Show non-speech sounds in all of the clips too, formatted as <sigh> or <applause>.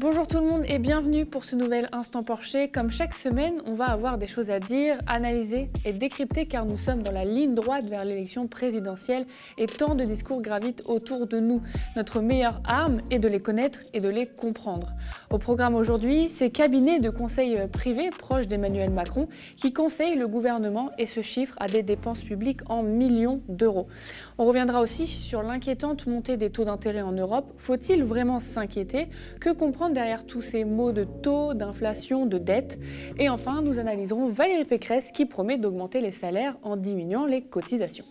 Bonjour tout le monde et bienvenue pour ce nouvel Instant Porcher. Comme chaque semaine, on va avoir des choses à dire, analyser et décrypter car nous sommes dans la ligne droite vers l'élection présidentielle et tant de discours gravitent autour de nous. Notre meilleure arme est de les connaître et de les comprendre. Au programme aujourd'hui, ces cabinets de conseil privés proches d'Emmanuel Macron qui conseillent le gouvernement et se chiffrent à des dépenses publiques en millions d'euros. On reviendra aussi sur l'inquiétante montée des taux d'intérêt en Europe. Faut-il vraiment s'inquiéter? Que comprendre derrière tous ces mots de taux, d'inflation, de dette. Et enfin, nous analyserons Valérie Pécresse qui promet d'augmenter les salaires en diminuant les cotisations.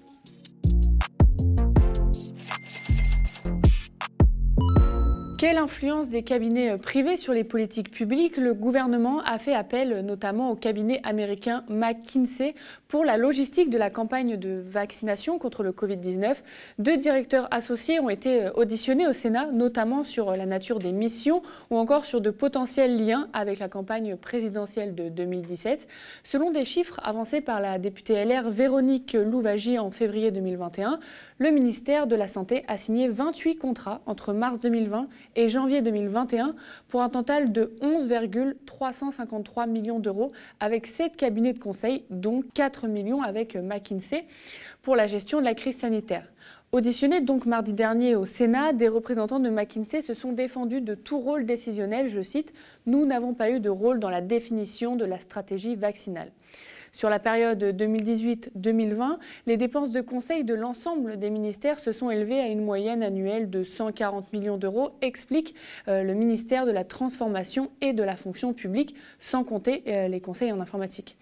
Quelle influence des cabinets euh, privés sur les politiques publiques Le gouvernement a fait appel euh, notamment au cabinet américain McKinsey pour la logistique de la campagne de vaccination contre le Covid-19. Deux directeurs associés ont été euh, auditionnés au Sénat, notamment sur la nature des missions ou encore sur de potentiels liens avec la campagne présidentielle de 2017. Selon des chiffres avancés par la députée LR Véronique Louvagie en février 2021, le ministère de la Santé a signé 28 contrats entre mars 2020 et janvier 2021 pour un total de 11,353 millions d'euros avec 7 cabinets de conseil, dont 4 millions avec McKinsey pour la gestion de la crise sanitaire. Auditionnés donc mardi dernier au Sénat, des représentants de McKinsey se sont défendus de tout rôle décisionnel, je cite, Nous n'avons pas eu de rôle dans la définition de la stratégie vaccinale. Sur la période 2018-2020, les dépenses de conseil de l'ensemble des ministères se sont élevées à une moyenne annuelle de 140 millions d'euros, explique euh, le ministère de la Transformation et de la Fonction publique, sans compter euh, les conseils en informatique.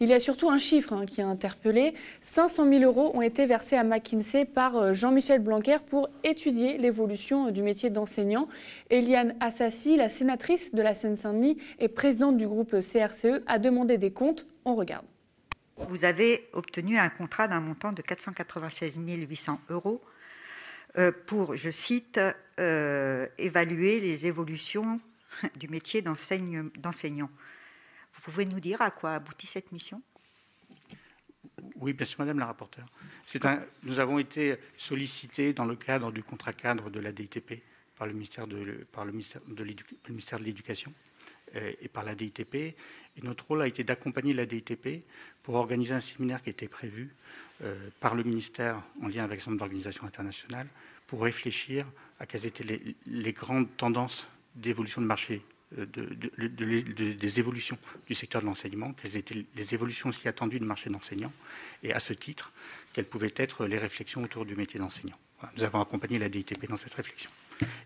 Il y a surtout un chiffre hein, qui a interpellé. 500 000 euros ont été versés à McKinsey par euh, Jean-Michel Blanquer pour étudier l'évolution du métier d'enseignant. Eliane Assassi, la sénatrice de la Seine-Saint-Denis et présidente du groupe CRCE, a demandé des comptes on regarde. Vous avez obtenu un contrat d'un montant de 496 800 euros euh, pour, je cite, euh, évaluer les évolutions <laughs> du métier d'enseignant. Vous pouvez nous dire à quoi aboutit cette mission? Oui, bien sûr, Madame la rapporteure. Un, nous avons été sollicités dans le cadre du contrat cadre de la DITP par le ministère de, par le ministère de l'Éducation et par la DITP. Et notre rôle a été d'accompagner la DITP pour organiser un séminaire qui était prévu euh, par le ministère en lien avec un d'organisations internationales pour réfléchir à quelles étaient les, grandes tendances d'évolution de marché, euh, des évolutions du secteur de l'enseignement, quelles étaient les évolutions aussi attendues du marché d'enseignants, et à ce titre, quelles pouvaient être les réflexions autour du métier d'enseignant. Nous avons accompagné la DITP dans cette réflexion.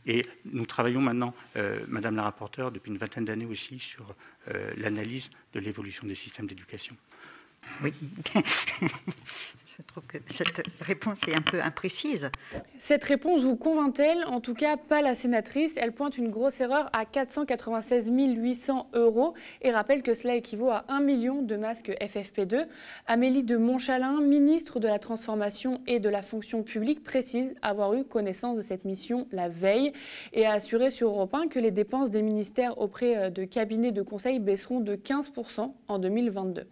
Et nous travaillons maintenant, euh, Madame la rapporteure, depuis une vingtaine d'années aussi, sur euh, l'analyse de l'évolution des systèmes d'éducation. Oui. <laughs> Je trouve que cette réponse est un peu imprécise. Cette réponse vous convainc-elle? En tout cas, pas la sénatrice. Elle pointe une grosse erreur à 496 800 euros et rappelle que cela équivaut à 1 million de masques FFP2. Amélie de Montchalin, ministre de la Transformation et de la Fonction publique, précise avoir eu connaissance de cette mission la veille et a assuré sur Europe 1 que les dépenses des ministères auprès euh, de cabinets de conseil baisseront de 15% en 2022.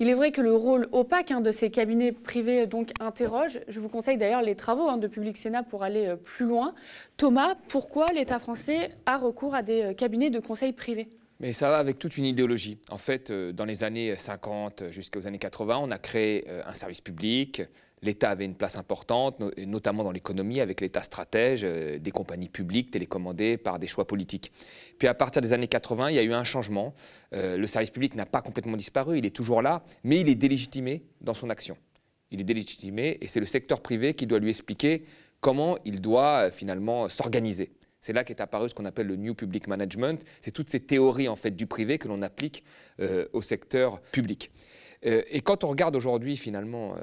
Il est vrai que le rôle opaque hein, de ces cabinets interroge. Je vous conseille d'ailleurs les travaux hein, de Public Sénat pour aller euh, plus loin. Thomas, pourquoi l'État français a recours à des euh, cabinets de conseil privés? Mais ça va avec toute une idéologie. En fait, euh, dans les années 50 jusqu'aux années 80, on a créé un service public, l'État avait une place importante, notamment dans l'économie, avec l'État stratège, euh, des compagnies publiques télécommandées par des choix politiques. Puis à partir des années 80, il y a eu un changement. Euh, le service public n'a pas complètement disparu, il est toujours là, mais il est délégitimé dans son action. Il est délégitimé et c'est le secteur privé qui doit lui expliquer comment il doit euh, finalement s'organiser. C'est là qu'est apparu ce qu'on appelle le New Public Management. C'est toutes ces théories en fait du privé que l'on applique au secteur public. Euh, et quand on regarde aujourd'hui, finalement, euh,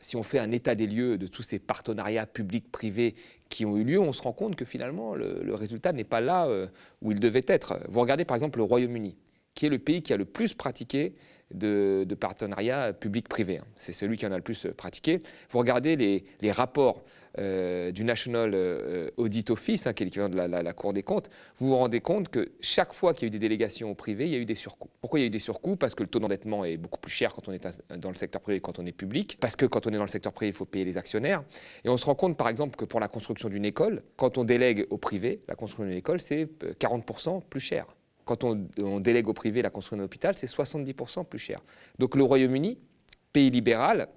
si on fait un état des lieux de tous ces partenariats publics-privés qui ont eu lieu, on se rend compte que finalement, le, résultat n'est pas là euh, où il devait être. Vous regardez par exemple le Royaume-Uni, qui est le pays qui a le plus pratiqué de, partenariat public-privé. Hein. C'est celui qui en a le plus pratiqué. Vous regardez les, rapports euh, du National euh, Audit Office, hein, qui est l'équivalent de la, Cour des comptes, vous vous rendez compte que chaque fois qu'il y a eu des délégations au privé, il y a eu des surcoûts. Pourquoi il y a eu des surcoûts? Parce que le taux d'endettement est beaucoup plus cher quand on est dans le secteur privé que quand on est public. Parce que quand on est dans le secteur privé, il faut payer les actionnaires. Et on se rend compte, par exemple, que pour la construction d'une école, quand on délègue au privé, la construction d'une école, c'est 40% euh, plus cher. Quand on, délègue au privé la construction d'un hôpital, c'est 70% plus cher. Donc le Royaume-Uni, pays libéral,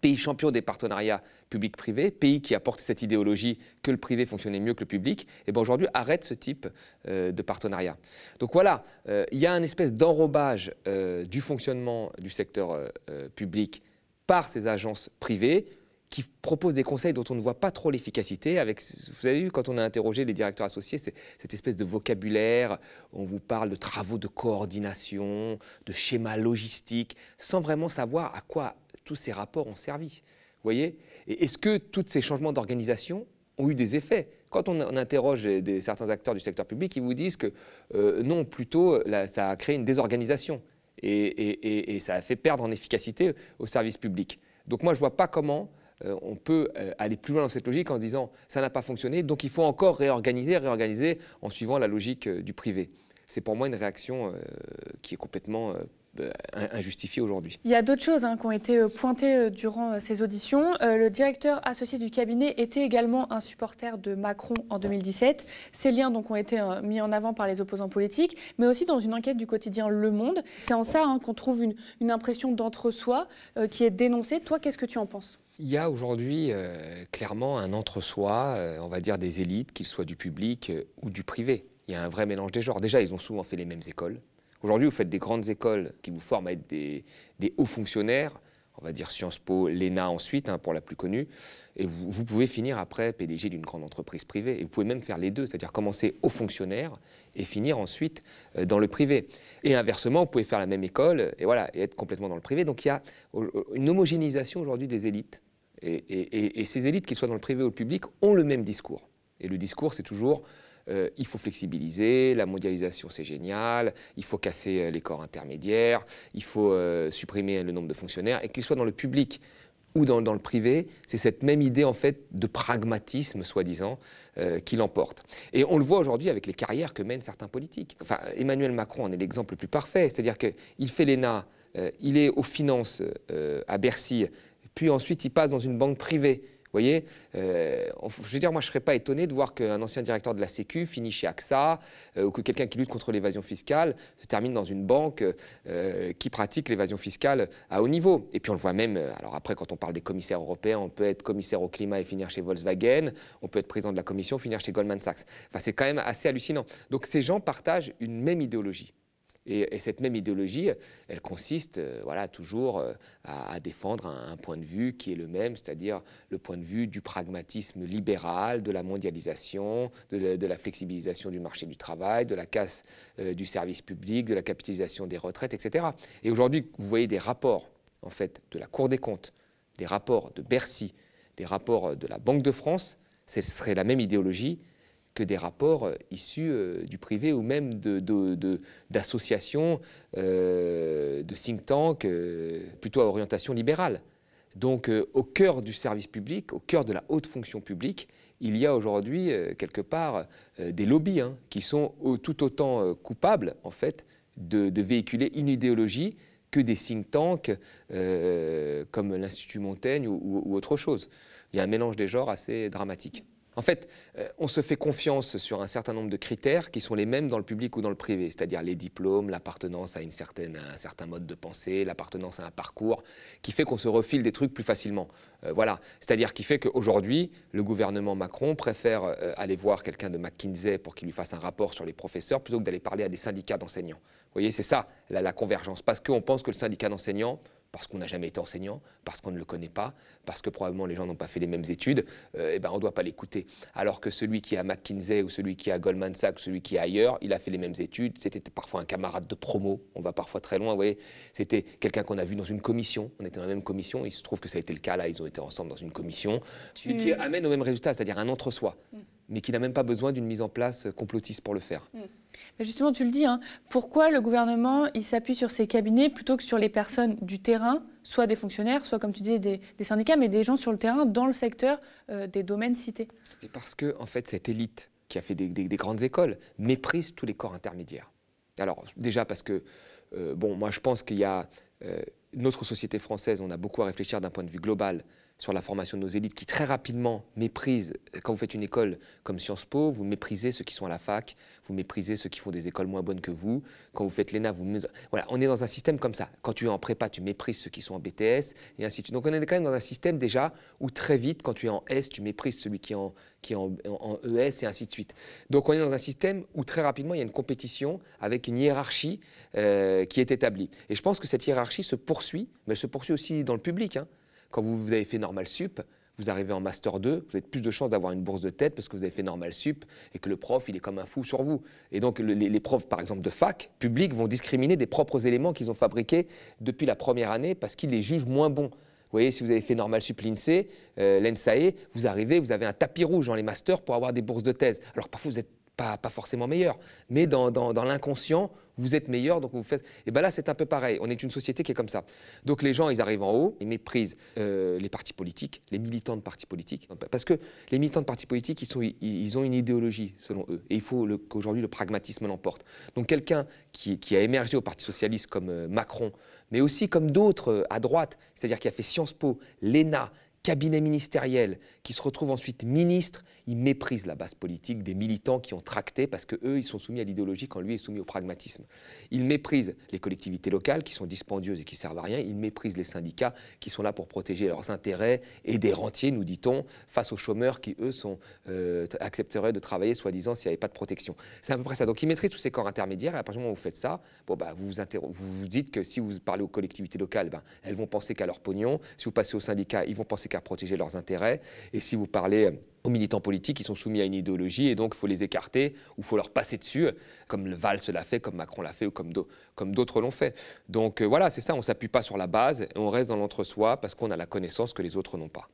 pays champion des partenariats publics-privés, pays qui apporte cette idéologie que le privé fonctionnait mieux que le public, et eh ben aujourd'hui arrête ce type euh, de partenariat. Donc voilà, euh, il y a une espèce d'enrobage euh, du fonctionnement du secteur public par ces agences privées qui propose des conseils dont on ne voit pas trop l'efficacité. Avec, vous avez vu, quand on a interrogé les directeurs associés, c'est cette espèce de vocabulaire, on vous parle de travaux de coordination, de schémas logistiques, sans vraiment savoir à quoi tous ces rapports ont servi. Vous voyez? Est-ce que tous ces changements d'organisation ont eu des effets? Quand on, interroge des, certains acteurs du secteur public, ils vous disent que euh, non, plutôt, ça a créé une désorganisation et, et, ça a fait perdre en efficacité au service public. Donc moi, je ne vois pas comment on peut euh, aller plus loin dans cette logique en se disant ça n'a pas fonctionné, donc il faut encore réorganiser, réorganiser en suivant la logique euh, du privé. C'est pour moi une réaction qui est complètement injustifiée aujourd'hui. Il y a d'autres choses hein, qui ont été pointées durant ces auditions. le directeur associé du cabinet était également un supporter de Macron en 2017. Ces liens donc, ont été mis en avant par les opposants politiques, mais aussi dans une enquête du quotidien Le Monde. C'est en ça hein, qu'on trouve une, une impression d'entre-soi qui est dénoncée. Toi, qu'est-ce que tu en penses? Il y a aujourd'hui euh, clairement un entre-soi, euh, on va dire des élites, qu'ils soient du public euh, ou du privé. Il y a un vrai mélange des genres. Déjà, ils ont souvent fait les mêmes écoles. Aujourd'hui, vous faites des grandes écoles qui vous forment à être des hauts fonctionnaires on va dire Sciences Po, l'ENA ensuite, hein, pour la plus connue. Et vous, pouvez finir après PDG d'une grande entreprise privée. Et vous pouvez même faire les deux, c'est-à-dire commencer au fonctionnaire et finir ensuite euh, dans le privé. Et inversement, vous pouvez faire la même école et, voilà, et être complètement dans le privé. Donc il y a une homogénéisation aujourd'hui des élites. Et, et ces élites, qu'ils soient dans le privé ou le public, ont le même discours. Et le discours, c'est toujours euh, il faut flexibiliser, la mondialisation c'est génial, il faut casser euh, les corps intermédiaires, il faut euh, supprimer le nombre de fonctionnaires, et qu'ils soient dans le public ou dans, le privé, c'est cette même idée en fait de pragmatisme soi-disant qui l'emporte. Et on le voit aujourd'hui avec les carrières que mènent certains politiques. Enfin, Emmanuel Macron en est l'exemple le plus parfait, c'est-à-dire qu'il fait l'ENA, il est aux finances à Bercy, puis ensuite il passe dans une banque privée vous voyez, euh, je veux dire, moi je ne serais pas étonné de voir qu'un ancien directeur de la Sécu finit chez AXA euh, ou que quelqu'un qui lutte contre l'évasion fiscale se termine dans une banque euh, qui pratique l'évasion fiscale à haut niveau. Et puis on le voit même, alors après quand on parle des commissaires européens, on peut être commissaire au climat et finir chez Volkswagen, on peut être président de la commission, finir chez Goldman Sachs. Enfin c'est quand même assez hallucinant. Donc ces gens partagent une même idéologie. Et, cette même idéologie, elle consiste euh, voilà, toujours euh, à, défendre un, point de vue qui est le même, c'est-à-dire le point de vue du pragmatisme libéral, de la mondialisation, de la, flexibilisation du marché du travail, de la casse euh, du service public, de la capitalisation des retraites, etc. Et aujourd'hui, vous voyez des rapports en fait, de la Cour des comptes, des rapports de Bercy, des rapports de la Banque de France, ce serait la même idéologie que des rapports euh, issus euh, du privé ou même d'associations, de, euh, de, think tanks plutôt à orientation libérale. Donc au cœur du service public, au cœur de la haute fonction publique, il y a aujourd'hui quelque part des lobbies hein, qui sont tout autant coupables en fait de, véhiculer une idéologie que des think tanks comme l'Institut Montaigne ou autre chose. Il y a un mélange des genres assez dramatique. En fait, euh, on se fait confiance sur un certain nombre de critères qui sont les mêmes dans le public ou dans le privé, c'est-à-dire les diplômes, l'appartenance à, certaine, un certain mode de pensée, l'appartenance à un parcours, qui fait qu'on se refile des trucs plus facilement. Euh, voilà, c'est-à-dire qui fait qu'aujourd'hui, le gouvernement Macron préfère euh, aller voir quelqu'un de McKinsey pour qu'il lui fasse un rapport sur les professeurs plutôt que d'aller parler à des syndicats d'enseignants. Vous voyez, c'est ça la convergence, parce qu'on pense que le syndicat d'enseignants parce qu'on n'a jamais été enseignant, parce qu'on ne le connaît pas, parce que probablement les gens n'ont pas fait les mêmes études, euh, eh ben on ne doit pas l'écouter. Alors que celui qui est à McKinsey ou celui qui est à Goldman Sachs, ou celui qui est ailleurs, il a fait les mêmes études, c'était parfois un camarade de promo, on va parfois très loin, vous voyez, c'était quelqu'un qu'on a vu dans une commission, on était dans la même commission, il se trouve que ça a été le cas là, ils ont été ensemble dans une commission, qui amène au même résultat, c'est-à-dire un entre-soi. Mm. mais qui n'a même pas besoin d'une mise en place complotiste pour le faire. Mm. Justement, tu le dis, hein, pourquoi le gouvernement il s'appuie sur ces cabinets plutôt que sur les personnes du terrain, soit des fonctionnaires, soit comme tu dis des, syndicats, mais des gens sur le terrain dans le secteur euh, des domaines cités? Et Parce que en fait, cette élite qui a fait des, grandes écoles méprise tous les corps intermédiaires. Alors déjà parce que, euh, bon, moi je pense qu'il y a euh, notre société française, on a beaucoup à réfléchir d'un point de vue global sur la formation de nos élites qui très rapidement méprisent, quand vous faites une école comme Sciences Po, vous méprisez ceux qui sont à la fac, vous méprisez ceux qui font des écoles moins bonnes que vous. Quand vous faites l'ENA, vous... Voilà, on est dans un système comme ça. Quand tu es en prépa, tu méprises ceux qui sont en BTS, et ainsi de suite. Donc on est quand même dans un système déjà où très vite, quand tu es en S, tu méprises celui qui est en, en, ES, et ainsi de suite. Donc on est dans un système où très rapidement, il y a une compétition avec une hiérarchie euh, qui est établie. Et je pense que cette hiérarchie se poursuit, mais elle se poursuit aussi dans le public. Hein. Quand vous, avez fait Normal Sup, vous arrivez en Master 2, vous avez plus de chances d'avoir une bourse de tête parce que vous avez fait Normal Sup et que le prof, il est comme un fou sur vous. Et donc, les, profs, par exemple, de fac, publics, vont discriminer des propres éléments qu'ils ont fabriqués depuis la première année parce qu'ils les jugent moins bons. Vous voyez, si vous avez fait Normal Sup l'INSEE, euh, l'ENSAE, vous arrivez, vous avez un tapis rouge dans les masters pour avoir des bourses de thèse. Alors parfois, vous n'êtes pas, forcément meilleur, mais dans, dans, dans l'inconscient, vous êtes meilleur, donc vous faites. Et bien là, c'est un peu pareil. On est une société qui est comme ça. Donc les gens, ils arrivent en haut, ils méprisent euh, les partis politiques, les militants de partis politiques, parce que les militants de partis politiques, ils, sont, ils, ont une idéologie selon eux, et il faut qu'aujourd'hui le pragmatisme l'emporte. Donc quelqu'un qui, qui, a émergé au Parti socialiste comme euh, Macron, mais aussi comme d'autres euh, à droite, c'est-à-dire qui a fait Sciences Po, l'ENA, cabinet ministériel, qui se retrouve ensuite ministre, il méprise la base politique des militants qui ont tracté parce que eux, ils sont soumis à l'idéologie quand lui est soumis au pragmatisme. Il méprise les collectivités locales qui sont dispendieuses et qui servent à rien. Il méprise les syndicats qui sont là pour protéger leurs intérêts et des rentiers, nous dit-on, face aux chômeurs qui eux sont, euh, accepteraient de travailler soi-disant s'il n'y avait pas de protection. C'est à peu près ça. Donc il méprise tous ces corps intermédiaires et à partir du moment où vous faites ça, bah, vous, vous, vous, dites que si vous parlez aux collectivités locales, ben, elles vont penser qu'à leur pognon. Si vous passez aux syndicats, ils vont penser qu'à protéger leurs intérêts. Et si vous parlez euh, aux militants politiques, ils sont soumis à une idéologie et donc il faut les écarter ou il faut leur passer dessus, comme Valls l'a fait, comme Macron l'a fait ou comme d'autres l'ont fait. Donc euh, voilà, c'est ça, on ne s'appuie pas sur la base et on reste dans l'entre-soi parce qu'on a la connaissance que les autres n'ont pas.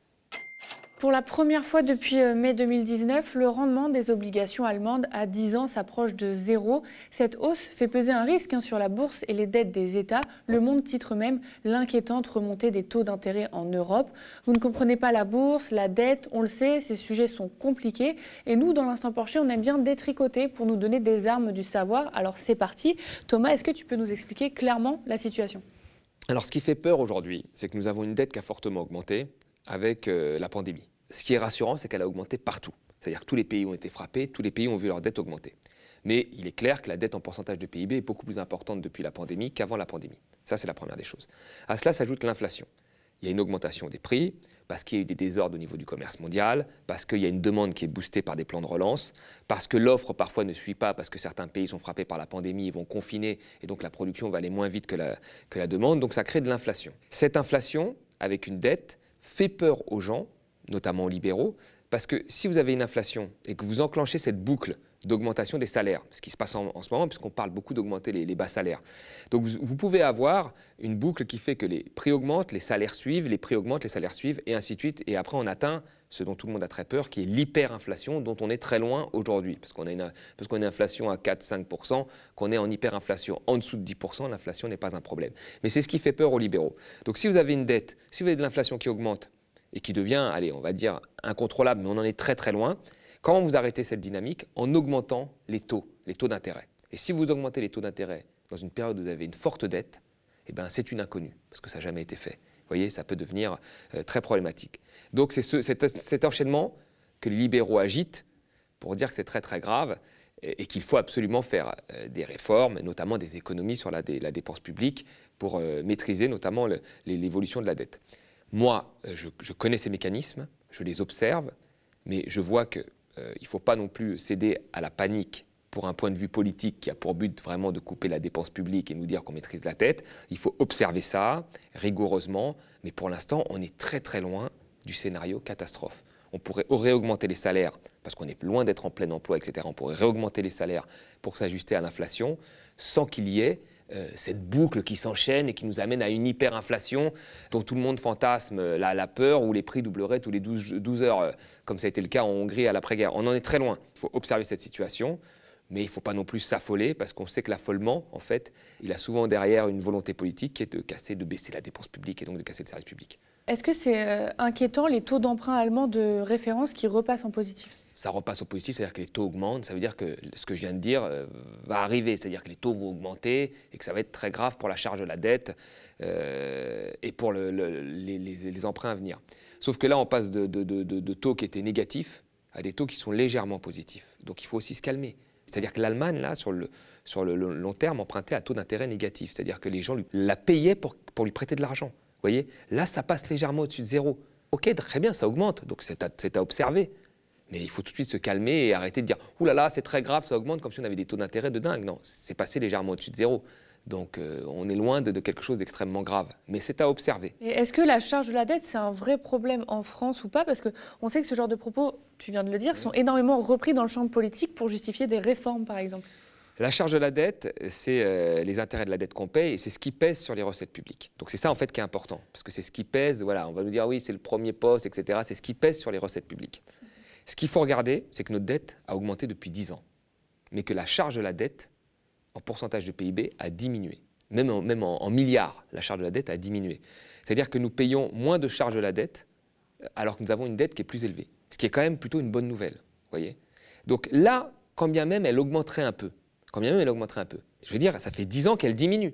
Pour la première fois depuis euh, mai 2019, le rendement des obligations allemandes à 10 ans s'approche de zéro. Cette hausse fait peser un risque hein, sur la bourse et les dettes des États. Le Monde titre même l'inquiétante remontée des taux d'intérêt en Europe. Vous ne comprenez pas la bourse, la dette, on le sait, ces sujets sont compliqués. Et nous, dans l'instant Porcher, on aime bien détricoter pour nous donner des armes du savoir. Alors c'est parti. Thomas, est-ce que tu peux nous expliquer clairement la situation? Alors, ce qui fait peur aujourd'hui, c'est que nous avons une dette qui a fortement augmenté, avec euh, la pandémie. Ce qui est rassurant, c'est qu'elle a augmenté partout. C'est-à-dire que tous les pays ont été frappés, tous les pays ont vu leur dette augmenter. Mais il est clair que la dette en pourcentage de PIB est beaucoup plus importante depuis la pandémie qu'avant la pandémie. Ça, c'est la première des choses. À cela s'ajoute l'inflation. Il y a une augmentation des prix, parce qu'il y a eu des désordres au niveau du commerce mondial, parce qu'il y a une demande qui est boostée par des plans de relance, parce que l'offre parfois ne suit pas, parce que certains pays sont frappés par la pandémie, ils vont confiner, et donc la production va aller moins vite que la, que la demande, donc ça crée de l'inflation. Cette inflation, avec une dette, fait peur aux gens, notamment aux libéraux, parce que si vous avez une inflation et que vous enclenchez cette boucle d'augmentation des salaires, ce qui se passe en, ce moment, puisqu'on parle beaucoup d'augmenter les, bas salaires. Donc vous, pouvez avoir une boucle qui fait que les prix augmentent, les salaires suivent, les prix augmentent, les salaires suivent, et ainsi de suite. Et après, on atteint ce dont tout le monde a très peur, qui est l'hyperinflation, dont on est très loin aujourd'hui, parce qu'on a une, parce a une inflation à 4-5%, qu'on est en hyperinflation en dessous de 10%, l'inflation n'est pas un problème. Mais c'est ce qui fait peur aux libéraux. Donc si vous avez une dette, si vous avez de l'inflation qui augmente, et qui devient, allez, on va dire, incontrôlable, mais on en est très très loin, comment vous arrêtez cette dynamique En augmentant les taux, les taux d'intérêt? Et si vous augmentez les taux d'intérêt dans une période où vous avez une forte dette, eh ben, c'est une inconnue, parce que ça n'a jamais été fait. Vous voyez, ça peut devenir euh, très problématique. Donc c'est ce, cet, enchaînement que les libéraux agitent pour dire que c'est très très grave et, qu'il faut absolument faire euh, des réformes, notamment des économies sur la, dépense publique pour euh, maîtriser notamment l'évolution de la dette. Moi, euh, je, connais ces mécanismes, je les observe, mais je vois qu'il ne faut pas non plus céder à la panique pour un point de vue politique qui a pour but vraiment de couper la dépense publique et nous dire qu'on maîtrise la tête. Il faut observer ça rigoureusement, mais pour l'instant, on est très très loin du scénario catastrophe. On pourrait réaugmenter les salaires parce qu'on est loin d'être en plein emploi, etc. On pourrait réaugmenter les salaires pour s'ajuster à l'inflation sans qu'il y ait euh, cette boucle qui s'enchaîne et qui nous amène à une hyperinflation dont tout le monde fantasme la, la peur où les prix doubleraient tous les 12, 12 heures, euh, comme ça a été le cas en Hongrie à l'après-guerre. On en est très loin. Il faut observer cette situation. Mais il ne faut pas non plus s'affoler parce qu'on sait que l'affolement, en fait, il a souvent derrière une volonté politique qui est de casser, de baisser la dépense publique et donc de casser le service public. Est-ce que c'est euh, inquiétant les taux d'emprunt allemands de référence qui repassent en positif? Ça repasse au positif, c'est-à-dire que les taux augmentent, ça veut dire que ce que je viens de dire euh, va arriver, c'est-à-dire que les taux vont augmenter et que ça va être très grave pour la charge de la dette euh, et pour le, le, les, les, les, emprunts à venir. Sauf que là, on passe de, de, de, de taux qui étaient négatifs à des taux qui sont légèrement positifs. Donc il faut aussi se calmer. C'est-à-dire que l'Allemagne, là, sur le, sur le long terme, empruntait à taux d'intérêt négatif. C'est-à-dire que les gens lui, la payaient pour, pour lui prêter de l'argent. Vous voyez? Là, ça passe légèrement au-dessus de zéro. Ok, très bien, ça augmente, donc c'est à, à, observer. Mais il faut tout de suite se calmer et arrêter de dire « Ouh là là, c'est très grave, ça augmente », comme si on avait des taux d'intérêt de dingue. Non, c'est passé légèrement au-dessus de zéro. Donc euh, on est loin de, de quelque chose d'extrêmement grave. Mais c'est à observer. Est-ce que la charge de la dette, c'est un vrai problème en France ou pas? Parce qu'on sait que ce genre de propos, tu viens de le dire, sont énormément repris dans le champ politique pour justifier des réformes, par exemple. La charge de la dette, c'est euh, les intérêts de la dette qu'on paye et c'est ce qui pèse sur les recettes publiques. Donc c'est ça en fait qui est important, parce que c'est ce qui pèse, voilà, on va nous dire oui, c'est le premier poste, etc. C'est ce qui pèse sur les recettes publiques. Ce qu'il faut regarder, c'est que notre dette a augmenté depuis 10 ans, mais que la charge de la dette en pourcentage de PIB a diminué. Même en, milliards, la charge de la dette a diminué. C'est-à-dire que nous payons moins de charge de la dette alors que nous avons une dette qui est plus élevée. Ce qui est quand même plutôt une bonne nouvelle. Voyez Donc là, quand bien même elle augmenterait un peu, même elle augmenterait un peu, je veux dire, ça fait 10 ans qu'elle diminue.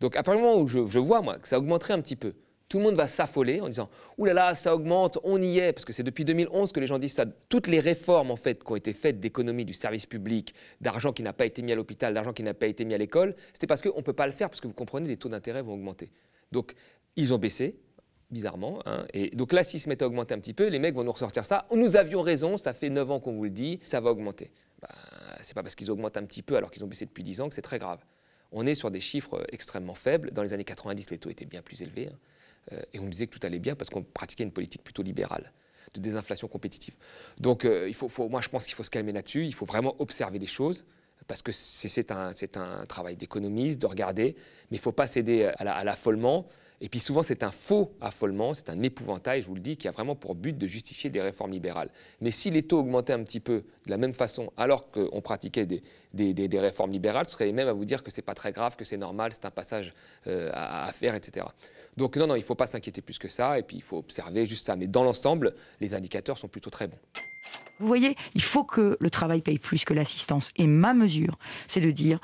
Donc à partir du moment où je, je vois, moi, que ça augmenterait un petit peu, tout le monde va s'affoler en disant Ouh là là, ça augmente, on y est, parce que c'est depuis 2011 que les gens disent ça. Toutes les réformes en fait qui ont été faites d'économie du service public, d'argent qui n'a pas été mis à l'hôpital, d'argent qui n'a pas été mis à l'école, c'était parce qu'on ne peut pas le faire, parce que vous comprenez, les taux d'intérêt vont augmenter. Donc ils ont baissé, bizarrement. Hein, et donc là, s'ils se mettent à augmenter un petit peu, les mecs vont nous ressortir ça. Nous avions raison, ça fait 9 ans qu'on vous le dit, ça va augmenter. Bah, c'est pas parce qu'ils augmentent un petit peu alors qu'ils ont baissé depuis 10 ans que c'est très grave. On est sur des chiffres extrêmement faibles. Dans les années 90, les taux étaient bien plus élevés. Hein. Euh, et on disait que tout allait bien parce qu'on pratiquait une politique plutôt libérale de désinflation compétitive. Donc euh, moi je pense qu'il faut se calmer là-dessus, il faut vraiment observer les choses parce que c'est un, travail d'économiste, de regarder, mais il ne faut pas céder à l'affolement. Et puis souvent, c'est un faux affolement, c'est un épouvantail, je vous le dis, qui a vraiment pour but de justifier des réformes libérales. Mais si les taux augmentaient un petit peu de la même façon, alors qu'on pratiquait des, réformes libérales, ce serait les mêmes à vous dire que c'est pas très grave, que c'est normal, c'est un passage euh, à, faire, etc. Donc non, non, il ne faut pas s'inquiéter plus que ça, et puis il faut observer juste ça. Mais dans l'ensemble, les indicateurs sont plutôt très bons. Vous voyez, il faut que le travail paye plus que l'assistance. Et ma mesure, c'est de dire,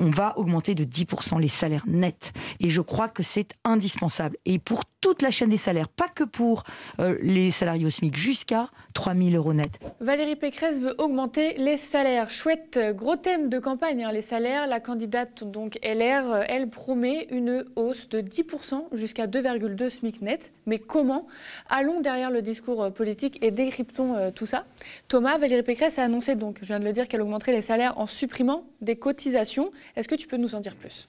on va augmenter de 10% les salaires nets. Et je crois que c'est indispensable. Et pour toute la chaîne des salaires, pas que pour euh, les salariés au SMIC, jusqu'à 3 000 euros net. Valérie Pécresse veut augmenter les salaires. Chouette, gros thème de campagne, hein, les salaires. La candidate donc LR, elle promet une hausse de 10% jusqu'à 2,2 SMIC net. Mais comment Allons derrière le discours politique et décryptons euh, tout ça. Thomas, Valérie Pécresse a annoncé donc, je viens de le dire, qu'elle augmenterait les salaires en supprimant des cotisations. Est-ce que tu peux nous en dire plus?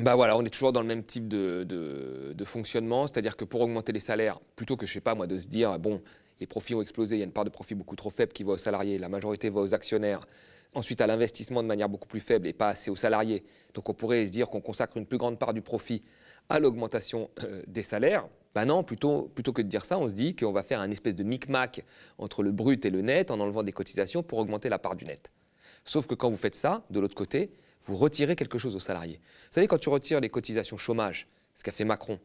Bah voilà, on est toujours dans le même type de, de, de fonctionnement, c'est-à-dire que pour augmenter les salaires, plutôt que je sais pas moi de se dire bon les profits ont explosé, il y a une part de profit beaucoup trop faible qui va aux salariés, la majorité va aux actionnaires, ensuite à l'investissement de manière beaucoup plus faible et pas assez aux salariés. Donc on pourrait se dire qu'on consacre une plus grande part du profit à l'augmentation euh, des salaires. Ben non, plutôt, plutôt que de dire ça, on se dit qu'on va faire un espèce de micmac entre le brut et le net en enlevant des cotisations pour augmenter la part du net. Sauf que quand vous faites ça, de l'autre côté, vous retirez quelque chose aux salariés. Vous savez, quand tu retires les cotisations chômage, ce qu'a fait Macron,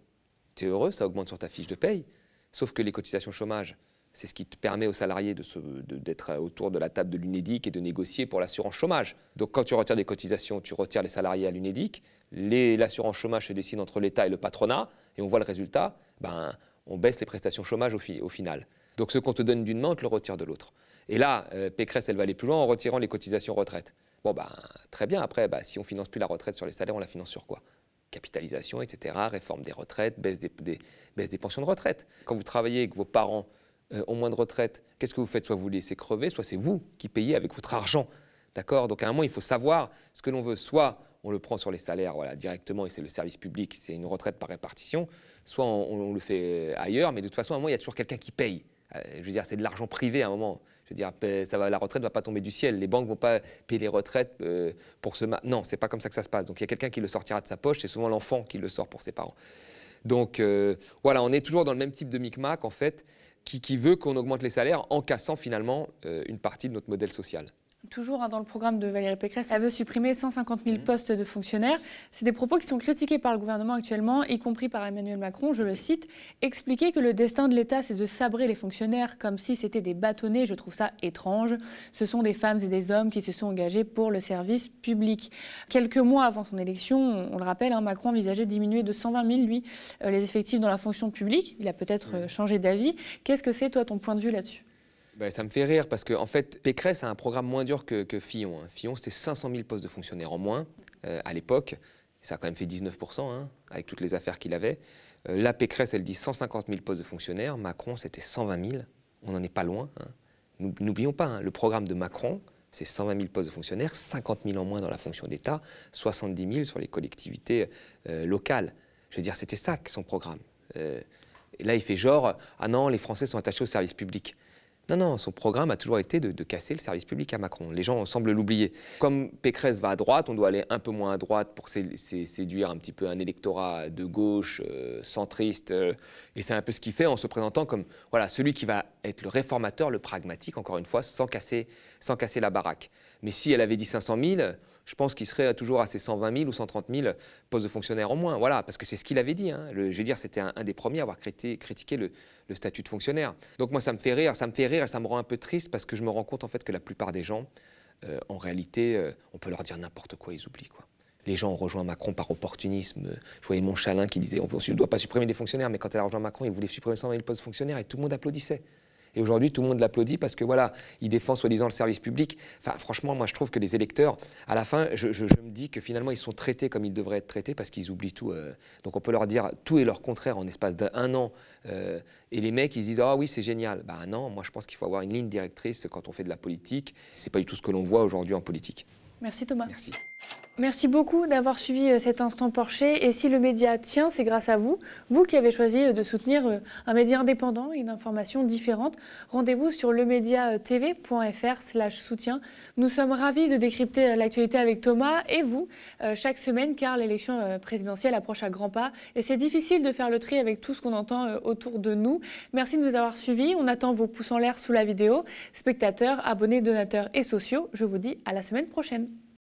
tu es heureux, ça augmente sur ta fiche de paye. Sauf que les cotisations chômage, c'est ce qui te permet aux salariés d'être autour de la table de l'UNEDIC et de négocier pour l'assurance chômage. Donc quand tu retires des cotisations, tu retires les salariés à l'UNEDIC, l'assurance chômage se décide entre l'État et le patronat, et on voit le résultat, ben, on baisse les prestations chômage au, au final. Donc ce qu'on te donne d'une main, on te le retire de l'autre. Et là, euh, Pécresse, elle va aller plus loin en retirant les cotisations retraite. Bon, ben, très bien. Après, ben, si on finance plus la retraite sur les salaires, on la finance sur quoi? Capitalisation, etc., réforme des retraites, baisse des, pensions de retraite. Quand vous travaillez et que vos parents euh, ont moins de retraite, qu'est-ce que vous faites? Soit vous laissez crever, soit c'est vous qui payez avec votre argent. D'accord? Donc à un moment, il faut savoir ce que l'on veut. Soit on le prend sur les salaires voilà, directement et c'est le service public, c'est une retraite par répartition, soit on, on, le fait ailleurs, mais de toute façon, à un moment, il y a toujours quelqu'un qui paye. Euh, je veux dire, c'est de l'argent privé à un moment. Je veux dire, ça va, la retraite ne va pas tomber du ciel. Les banques ne vont pas payer les retraites euh, pour ce... Non, c'est pas comme ça que ça se passe. Donc il y a quelqu'un qui le sortira de sa poche, c'est souvent l'enfant qui le sort pour ses parents. Donc euh, voilà, on est toujours dans le même type de micmac, en fait, qui, qui veut qu'on augmente les salaires en cassant finalement une partie de notre modèle social. Toujours hein, dans le programme de Valérie Pécresse, elle veut supprimer 150 000 mmh. postes de fonctionnaires. C'est des propos qui sont critiqués par le gouvernement actuellement, y compris par Emmanuel Macron. Je le cite Expliquer que le destin de l'État, c'est de sabrer les fonctionnaires comme si c'était des bâtonnets, je trouve ça étrange. Ce sont des femmes et des hommes qui se sont engagés pour le service public. Quelques mois avant son élection, on le rappelle, hein, Macron envisageait de diminuer de 120 000, lui, euh, les effectifs dans la fonction publique. Il a peut-être euh, changé d'avis. Qu'est-ce que c'est, toi, ton point de vue là-dessus? Ben, ça me fait rire parce qu'en en fait, Pécresse a un programme moins dur que, Fillon. Hein. Fillon, c'était 500 000 postes de fonctionnaires en moins euh, à l'époque. Ça a quand même fait 19% hein, avec toutes les affaires qu'il avait. Euh, là, Pécresse, elle dit 150 000 postes de fonctionnaires. Macron, c'était 120 000. On n'en est pas loin. Hein. N'oublions pas, le programme de Macron, c'est 120 000 postes de fonctionnaires, 50 000 en moins dans la fonction d'État, 70 000 sur les collectivités euh, locales. Je veux dire, c'était ça son programme. et là, il fait genre, ah non, les Français sont attachés au service public. Non, non, son programme a toujours été de, casser le service public à Macron. Les gens semblent l'oublier. Comme Pécresse va à droite, on doit aller un peu moins à droite pour séduire un petit peu un électorat de gauche, euh, centriste. Euh, et c'est un peu ce qu'il fait en se présentant comme voilà, celui qui va être le réformateur, le pragmatique, encore une fois, sans casser, sans casser la baraque. Mais si elle avait dit 500 000, je pense qu'il serait toujours à ces 120 000 ou 130 000 postes de fonctionnaires en moins. Voilà, parce que c'est ce qu'il avait dit. Hein. je veux dire, c'était un, des premiers à avoir critiqué, le, statut de fonctionnaire. Donc moi, ça me fait rire, ça me fait rire et ça me rend un peu triste parce que je me rends compte en fait que la plupart des gens, euh, en réalité, euh, on peut leur dire n'importe quoi, ils oublient quoi. Les gens ont rejoint Macron par opportunisme. Je voyais Monchalin qui disait on ne doit pas supprimer des fonctionnaires, mais quand elle a rejoint Macron, il voulait supprimer 120 000 postes de fonctionnaires et tout le monde applaudissait. Et aujourd'hui, tout le monde l'applaudit parce que voilà, il défend soi-disant le service public. Enfin, franchement, moi, je trouve que les électeurs, à la fin, je, me dis que finalement, ils sont traités comme ils devraient être traités parce qu'ils oublient tout. Euh. donc, on peut leur dire tout et leur contraire en espace d'un an. Euh, et les mecs, ils disent ah oui, c'est génial. Ben non, moi, je pense qu'il faut avoir une ligne directrice quand on fait de la politique. C'est pas du tout ce que l'on voit aujourd'hui en politique. Merci Thomas. Merci. Merci beaucoup d'avoir suivi euh, cet instant Porcher. Et si le média tient, c'est grâce à vous, vous qui avez choisi euh, de soutenir euh, un média indépendant et une information différente. Rendez-vous sur lemediatv.fr/slash soutien. Nous sommes ravis de décrypter l'actualité avec Thomas et vous chaque semaine, car l'élection présidentielle approche à grands pas et c'est difficile de faire le tri avec tout ce qu'on entend autour de nous. Merci de nous avoir suivis. On attend vos pouces en l'air sous la vidéo. Spectateurs, abonnés, donateurs et sociaux, je vous dis à la semaine prochaine.